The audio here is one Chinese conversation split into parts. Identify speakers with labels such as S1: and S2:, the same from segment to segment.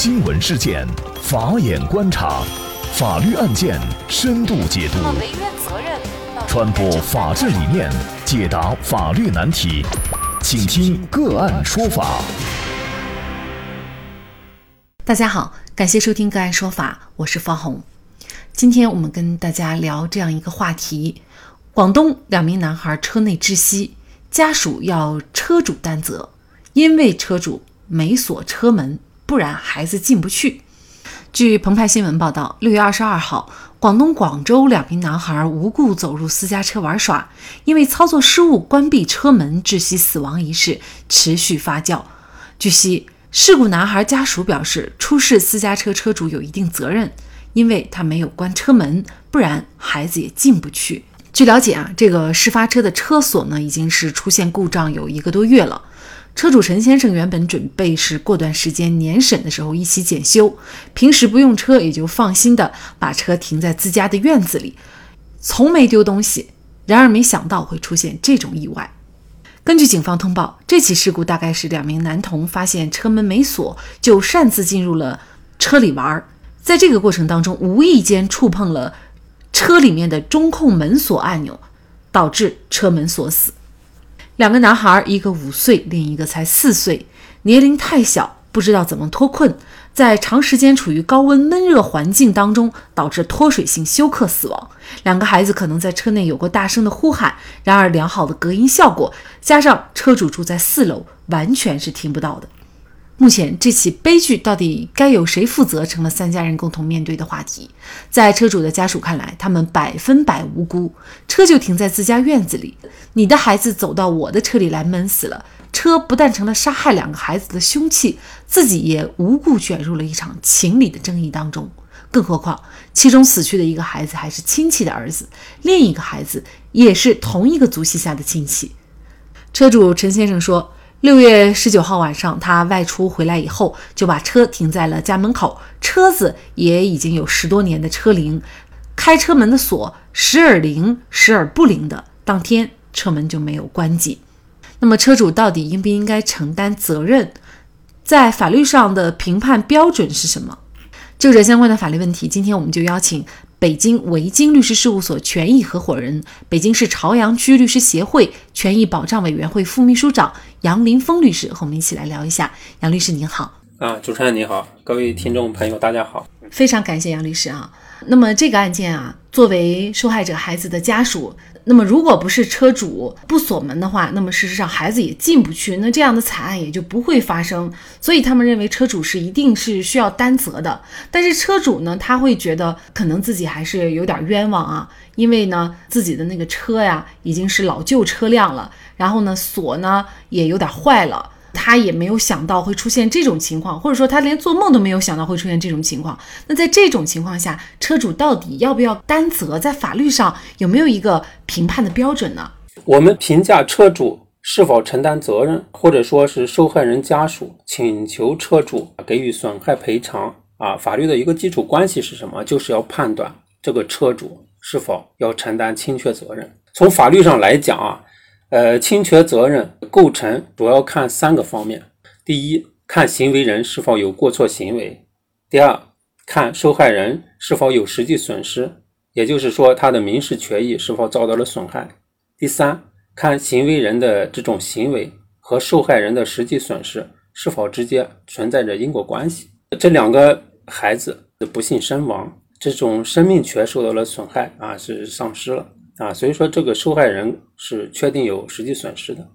S1: 新闻事件，法眼观察，法律案件深度解读，传播法治理念，解答法律难题，请听个案说法。
S2: 大家好，感谢收听个案说法，我是方红。今天我们跟大家聊这样一个话题：广东两名男孩车内窒息，家属要车主担责，因为车主没锁车门。不然孩子进不去。据澎湃新闻报道，六月二十二号，广东广州两名男孩无故走入私家车玩耍，因为操作失误关闭车门窒息死亡一事持续发酵。据悉，事故男孩家属表示，出事私家车车主有一定责任，因为他没有关车门，不然孩子也进不去。据了解啊，这个事发车的车锁呢，已经是出现故障有一个多月了。车主陈先生原本准备是过段时间年审的时候一起检修，平时不用车也就放心的把车停在自家的院子里，从没丢东西。然而没想到会出现这种意外。根据警方通报，这起事故大概是两名男童发现车门没锁，就擅自进入了车里玩，在这个过程当中无意间触碰了车里面的中控门锁按钮，导致车门锁死。两个男孩，一个五岁，另一个才四岁，年龄太小，不知道怎么脱困，在长时间处于高温闷热环境当中，导致脱水性休克死亡。两个孩子可能在车内有过大声的呼喊，然而良好的隔音效果，加上车主住在四楼，完全是听不到的。目前这起悲剧到底该由谁负责，成了三家人共同面对的话题。在车主的家属看来，他们百分百无辜，车就停在自家院子里，你的孩子走到我的车里来闷死了，车不但成了杀害两个孩子的凶器，自己也无故卷入了一场情理的争议当中。更何况，其中死去的一个孩子还是亲戚的儿子，另一个孩子也是同一个族系下的亲戚。车主陈先生说。六月十九号晚上，他外出回来以后，就把车停在了家门口。车子也已经有十多年的车龄，开车门的锁时而灵，时而不灵的。当天车门就没有关紧。那么，车主到底应不应该承担责任？在法律上的评判标准是什么？就这相关的法律问题，今天我们就邀请。北京维京律师事务所权益合伙人、北京市朝阳区律师协会权益保障委员会副秘书长杨林峰律师和我们一起来聊一下。杨律师您好，
S3: 啊，主持人你好，各位听众朋友大家好，
S2: 非常感谢杨律师啊。那么这个案件啊，作为受害者孩子的家属。那么，如果不是车主不锁门的话，那么事实上孩子也进不去，那这样的惨案也就不会发生。所以他们认为车主是一定是需要担责的。但是车主呢，他会觉得可能自己还是有点冤枉啊，因为呢自己的那个车呀已经是老旧车辆了，然后呢锁呢也有点坏了。他也没有想到会出现这种情况，或者说他连做梦都没有想到会出现这种情况。那在这种情况下，车主到底要不要担责？在法律上有没有一个评判的标准呢？
S3: 我们评价车主是否承担责任，或者说是受害人家属请求车主给予损害赔偿啊，法律的一个基础关系是什么？就是要判断这个车主是否要承担侵权责任。从法律上来讲啊。呃，侵权责任构成主要看三个方面：第一，看行为人是否有过错行为；第二，看受害人是否有实际损失，也就是说他的民事权益是否遭到了损害；第三，看行为人的这种行为和受害人的实际损失是否直接存在着因果关系。这两个孩子的不幸身亡，这种生命权受到了损害啊，是丧失了。啊，所以说这个受害人是确定有实际损失的，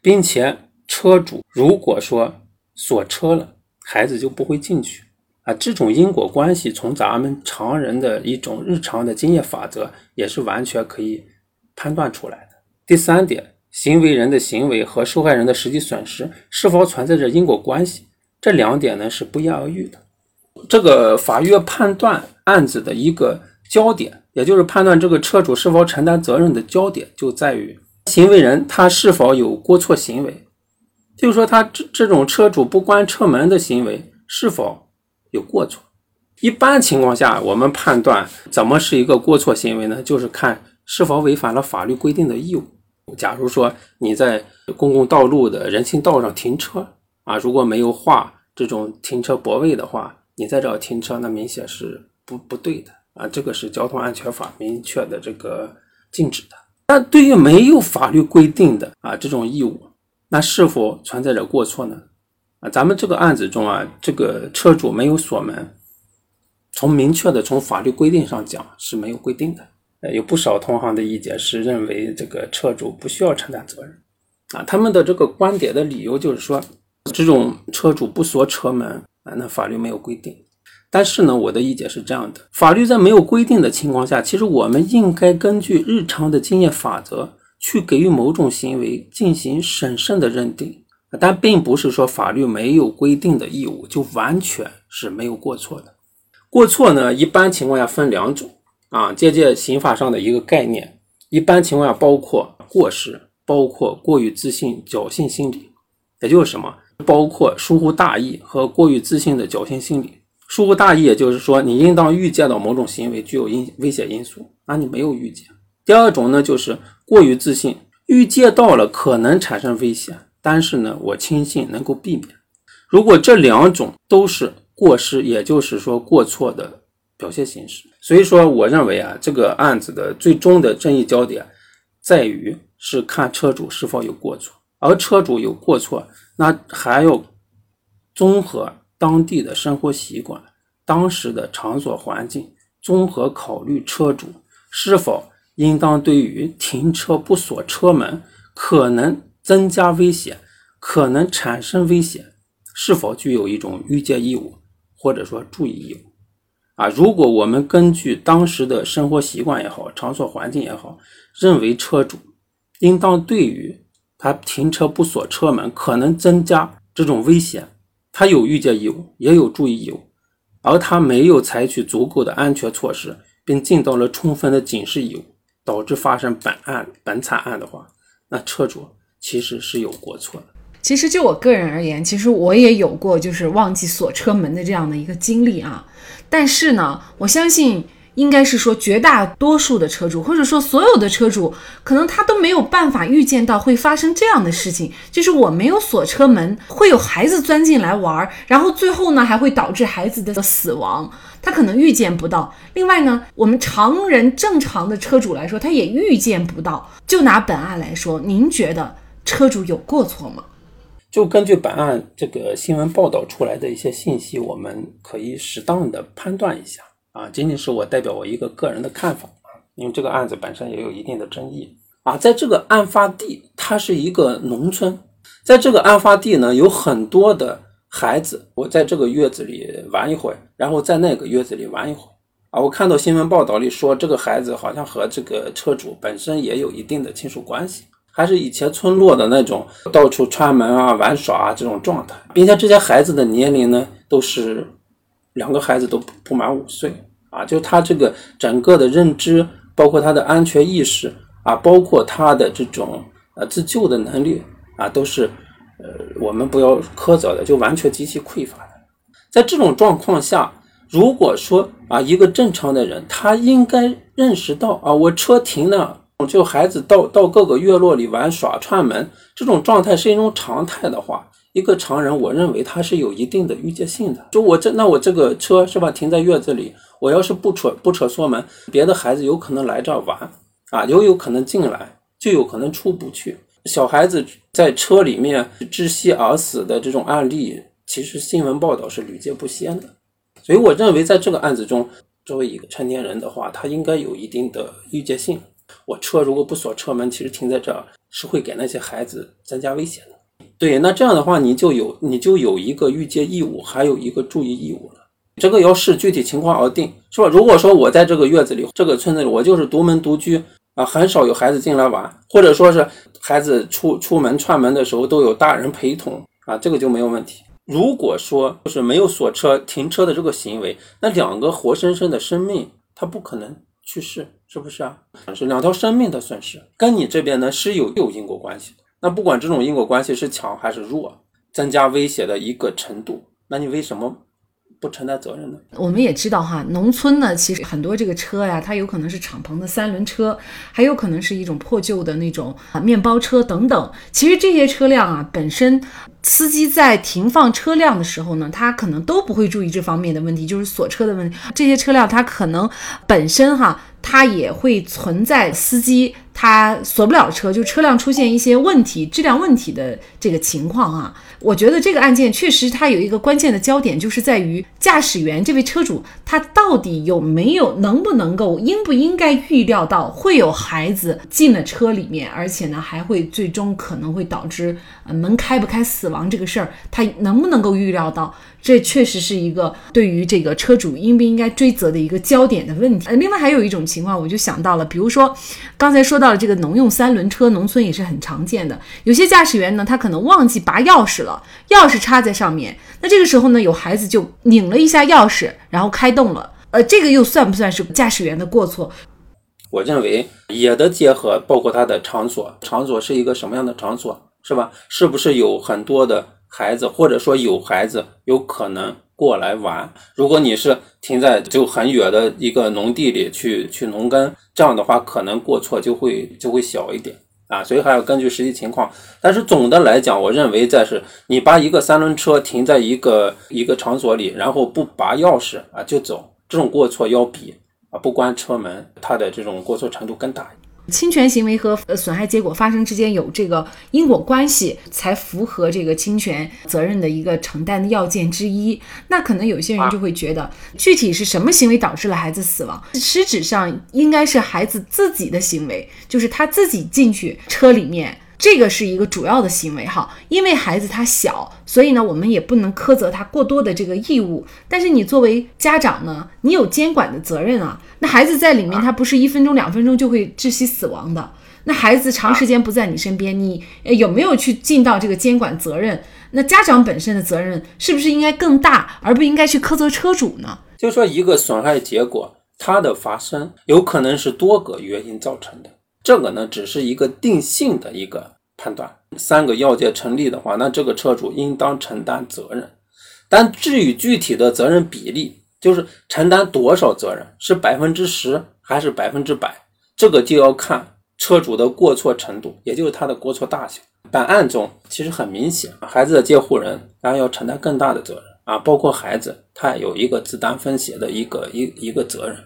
S3: 并且车主如果说锁车了，孩子就不会进去啊。这种因果关系从咱们常人的一种日常的经验法则也是完全可以判断出来的。第三点，行为人的行为和受害人的实际损失是否存在着因果关系，这两点呢是不言而喻的。这个法院判断案子的一个焦点。也就是判断这个车主是否承担责任的焦点就在于行为人他是否有过错行为，就是说他这这种车主不关车门的行为是否有过错。一般情况下，我们判断怎么是一个过错行为呢？就是看是否违反了法律规定的义务。假如说你在公共道路的人行道上停车啊，如果没有画这种停车泊位的话，你在这停车，那明显是不不对的啊！这个是交通安全法明确的这个禁止的。那对于没有法律规定的啊这种义务，那是否存在着过错呢？啊，咱们这个案子中啊，这个车主没有锁门，从明确的从法律规定上讲是没有规定的。呃，有不少同行的意见是认为这个车主不需要承担责任。啊，他们的这个观点的理由就是说，这种车主不锁车门啊，那法律没有规定。但是呢，我的意见是这样的：法律在没有规定的情况下，其实我们应该根据日常的经验法则去给予某种行为进行审慎的认定。但并不是说法律没有规定的义务就完全是没有过错的。过错呢，一般情况下分两种啊，借鉴刑法上的一个概念，一般情况下包括过失。包括过于自信、侥幸心理，也就是什么？包括疏忽大意和过于自信的侥幸心理。疏忽大意，也就是说你应当预见到某种行为具有因危险因素，那你没有预见。第二种呢，就是过于自信，预见到了可能产生危险，但是呢，我轻信能够避免。如果这两种都是过失，也就是说过错的表现形式。所以说，我认为啊，这个案子的最终的争议焦点在于。是看车主是否有过错，而车主有过错，那还要综合当地的生活习惯、当时的场所环境，综合考虑车主是否应当对于停车不锁车门可能增加危险、可能产生危险，是否具有一种预见义务或者说注意义务啊？如果我们根据当时的生活习惯也好、场所环境也好，认为车主。应当对于他停车不锁车门可能增加这种危险，他有预见义务，也有注意义务，而他没有采取足够的安全措施，并尽到了充分的警示义务，导致发生本案本惨案的话，那车主其实是有过错的。
S2: 其实就我个人而言，其实我也有过就是忘记锁车门的这样的一个经历啊，但是呢，我相信。应该是说，绝大多数的车主，或者说所有的车主，可能他都没有办法预见到会发生这样的事情，就是我没有锁车门，会有孩子钻进来玩，然后最后呢还会导致孩子的死亡，他可能预见不到。另外呢，我们常人正常的车主来说，他也预见不到。就拿本案来说，您觉得车主有过错吗？
S3: 就根据本案这个新闻报道出来的一些信息，我们可以适当的判断一下。啊，仅仅是我代表我一个个人的看法啊，因为这个案子本身也有一定的争议啊。在这个案发地，它是一个农村，在这个案发地呢，有很多的孩子，我在这个院子里玩一会儿，然后在那个院子里玩一会儿啊。我看到新闻报道里说，这个孩子好像和这个车主本身也有一定的亲属关系，还是以前村落的那种到处串门啊、玩耍啊这种状态，并且这些孩子的年龄呢，都是两个孩子都不满五岁。啊，就他这个整个的认知，包括他的安全意识啊，包括他的这种呃自救的能力啊，都是呃我们不要苛责的，就完全极其匮乏的。在这种状况下，如果说啊一个正常的人，他应该认识到啊，我车停了，就孩子到到各个院落里玩耍串门，这种状态是一种常态的话。一个常人，我认为他是有一定的预见性的。就我这，那我这个车是吧，停在院子里，我要是不扯不扯锁门，别的孩子有可能来这儿玩啊，有有可能进来，就有可能出不去。小孩子在车里面窒息而死的这种案例，其实新闻报道是屡见不鲜的。所以我认为，在这个案子中，作为一个成年人的话，他应该有一定的预见性。我车如果不锁车门，其实停在这儿是会给那些孩子增加危险的。对，那这样的话，你就有你就有一个预见义务，还有一个注意义务了。这个要视具体情况而定，是吧？如果说我在这个月子里、这个村子里，我就是独门独居啊，很少有孩子进来玩，或者说是孩子出出门串门的时候都有大人陪同啊，这个就没有问题。如果说就是没有锁车停车的这个行为，那两个活生生的生命，他不可能去世，是不是啊？是两条生命的损失，跟你这边呢是有有因果关系的。那不管这种因果关系是强还是弱，增加威胁的一个程度，那你为什么不承担责任呢？
S2: 我们也知道哈，农村呢，其实很多这个车呀，它有可能是敞篷的三轮车，还有可能是一种破旧的那种啊面包车等等。其实这些车辆啊，本身司机在停放车辆的时候呢，他可能都不会注意这方面的问题，就是锁车的问题。这些车辆它可能本身哈。它也会存在司机他锁不了车，就车辆出现一些问题、质量问题的这个情况啊。我觉得这个案件确实它有一个关键的焦点，就是在于驾驶员这位车主他到底有没有、能不能够、应不应该预料到会有孩子进了车里面，而且呢还会最终可能会导致呃门开不开死亡这个事儿，他能不能够预料到？这确实是一个对于这个车主应不应该追责的一个焦点的问题。另外还有一种情情况，我就想到了，比如说刚才说到了这个农用三轮车，农村也是很常见的。有些驾驶员呢，他可能忘记拔钥匙了，钥匙插在上面，那这个时候呢，有孩子就拧了一下钥匙，然后开动了。呃，这个又算不算是驾驶员的过错？
S3: 我认为也得结合，包括他的场所，场所是一个什么样的场所，是吧？是不是有很多的？孩子，或者说有孩子有可能过来玩。如果你是停在就很远的一个农地里去去农耕，这样的话可能过错就会就会小一点啊。所以还要根据实际情况。但是总的来讲，我认为在是你把一个三轮车停在一个一个场所里，然后不拔钥匙啊就走，这种过错要比啊不关车门，它的这种过错程度更大。
S2: 侵权行为和呃损害结果发生之间有这个因果关系，才符合这个侵权责任的一个承担的要件之一。那可能有些人就会觉得，具体是什么行为导致了孩子死亡？实质上应该是孩子自己的行为，就是他自己进去车里面。这个是一个主要的行为哈，因为孩子他小，所以呢，我们也不能苛责他过多的这个义务。但是你作为家长呢，你有监管的责任啊。那孩子在里面，他不是一分钟两分钟就会窒息死亡的。那孩子长时间不在你身边，你有没有去尽到这个监管责任？那家长本身的责任是不是应该更大，而不应该去苛责车主呢？
S3: 就说一个损害结果，它的发生有可能是多个原因造成的。这个呢，只是一个定性的一个判断，三个要件成立的话，那这个车主应当承担责任。但至于具体的责任比例，就是承担多少责任，是百分之十还是百分之百，这个就要看车主的过错程度，也就是他的过错大小。本案中其实很明显，孩子的监护人当然要承担更大的责任啊，包括孩子他有一个自担风险的一个一一个责任。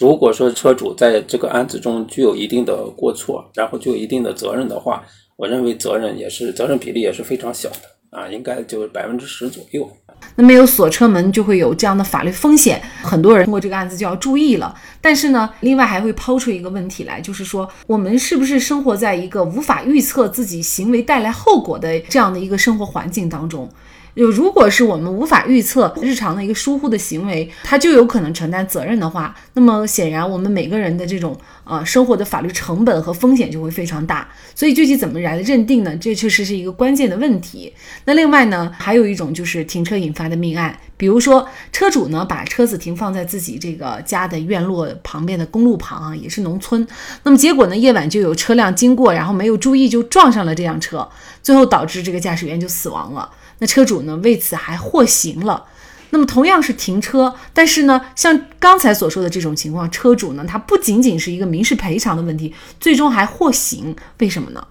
S3: 如果说车主在这个案子中具有一定的过错，然后具有一定的责任的话，我认为责任也是责任比例也是非常小的啊，应该就是百分之十左右。
S2: 那没有锁车门就会有这样的法律风险，很多人通过这个案子就要注意了。但是呢，另外还会抛出一个问题来，就是说我们是不是生活在一个无法预测自己行为带来后果的这样的一个生活环境当中？就如果是我们无法预测日常的一个疏忽的行为，他就有可能承担责任的话，那么显然我们每个人的这种呃生活的法律成本和风险就会非常大。所以具体怎么来认定呢？这确实是一个关键的问题。那另外呢，还有一种就是停车引发的命案，比如说车主呢把车子停放在自己这个家的院落旁边的公路旁啊，也是农村，那么结果呢夜晚就有车辆经过，然后没有注意就撞上了这辆车，最后导致这个驾驶员就死亡了。那车主呢？为此还获刑了。那么同样是停车，但是呢，像刚才所说的这种情况，车主呢，他不仅仅是一个民事赔偿的问题，最终还获刑，为什么呢？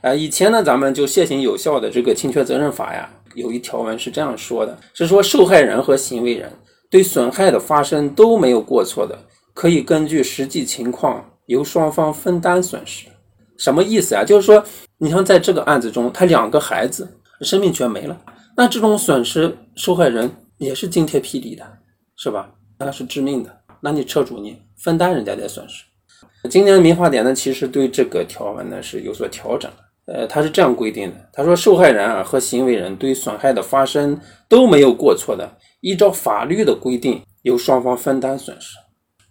S3: 呃，以前呢，咱们就现行有效的这个侵权责任法呀，有一条文是这样说的：是说受害人和行为人对损害的发生都没有过错的，可以根据实际情况由双方分担损失。什么意思啊？就是说，你像在这个案子中，他两个孩子。生命全没了，那这种损失受害人也是惊天霹雳的，是吧？那是致命的。那你车主你分担人家的损失。今年的民法典呢，其实对这个条文呢是有所调整。呃，他是这样规定的：他说，受害人啊和行为人对损害的发生都没有过错的，依照法律的规定由双方分担损失。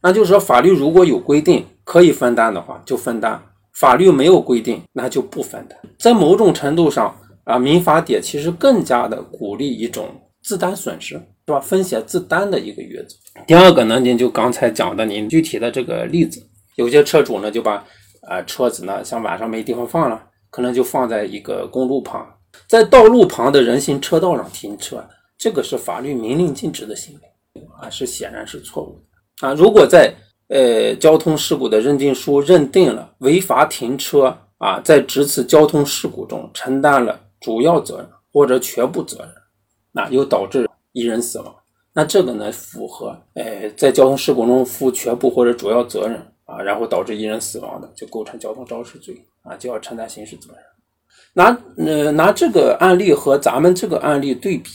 S3: 那就是说，法律如果有规定可以分担的话，就分担；法律没有规定，那就不分担。在某种程度上。啊，民法典其实更加的鼓励一种自担损失，是吧？风险自担的一个原则。第二个呢，您就刚才讲的，您具体的这个例子，有些车主呢就把啊车子呢，像晚上没地方放了，可能就放在一个公路旁，在道路旁的人行车道上停车，这个是法律明令禁止的行为啊，是显然是错误的啊。如果在呃交通事故的认定书认定了违法停车啊，在这次交通事故中承担了主要责任或者全部责任，那又导致一人死亡，那这个呢符合呃在交通事故中负全部或者主要责任啊，然后导致一人死亡的，就构成交通肇事罪啊，就要承担刑事责任。拿呃拿这个案例和咱们这个案例对比，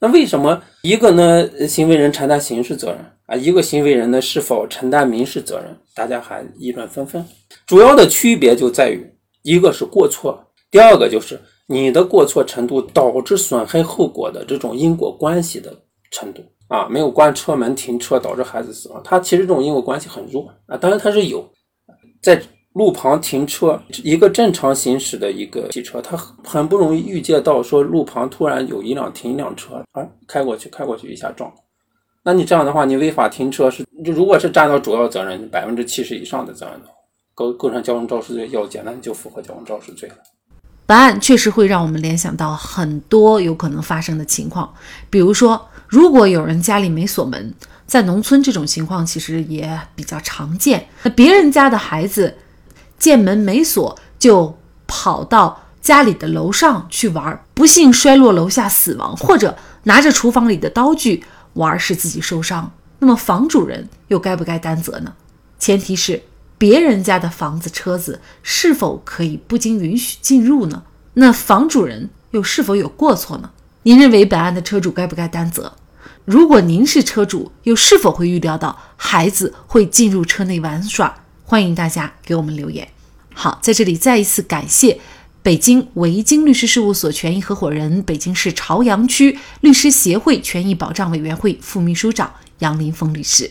S3: 那为什么一个呢行为人承担刑事责任啊，一个行为人呢是否承担民事责任？大家还议论纷纷。主要的区别就在于，一个是过错，第二个就是你的过错程度导致损害后果的这种因果关系的程度啊，没有关车门停车导致孩子死亡，它其实这种因果关系很弱啊，当然它是有在。路旁停车，一个正常行驶的一个汽车，它很不容易预见到说路旁突然有一辆停一辆车啊，开过去，开过去一下撞。那你这样的话，你违法停车是，如果是占到主要责任百分之七十以上的责任的话，构构成交通肇事罪要简单就符合交通肇事罪了。
S2: 本案确实会让我们联想到很多有可能发生的情况，比如说，如果有人家里没锁门，在农村这种情况其实也比较常见。那别人家的孩子。见门没锁，就跑到家里的楼上去玩，不幸摔落楼下死亡，或者拿着厨房里的刀具玩，使自己受伤。那么房主人又该不该担责呢？前提是别人家的房子、车子是否可以不经允许进入呢？那房主人又是否有过错呢？您认为本案的车主该不该担责？如果您是车主，又是否会预料到孩子会进入车内玩耍？欢迎大家给我们留言。好，在这里再一次感谢北京维京律师事务所权益合伙人、北京市朝阳区律师协会权益保障委员会副秘书长杨林峰律师。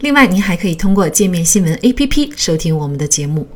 S2: 另外，您还可以通过界面新闻 APP 收听我们的节目。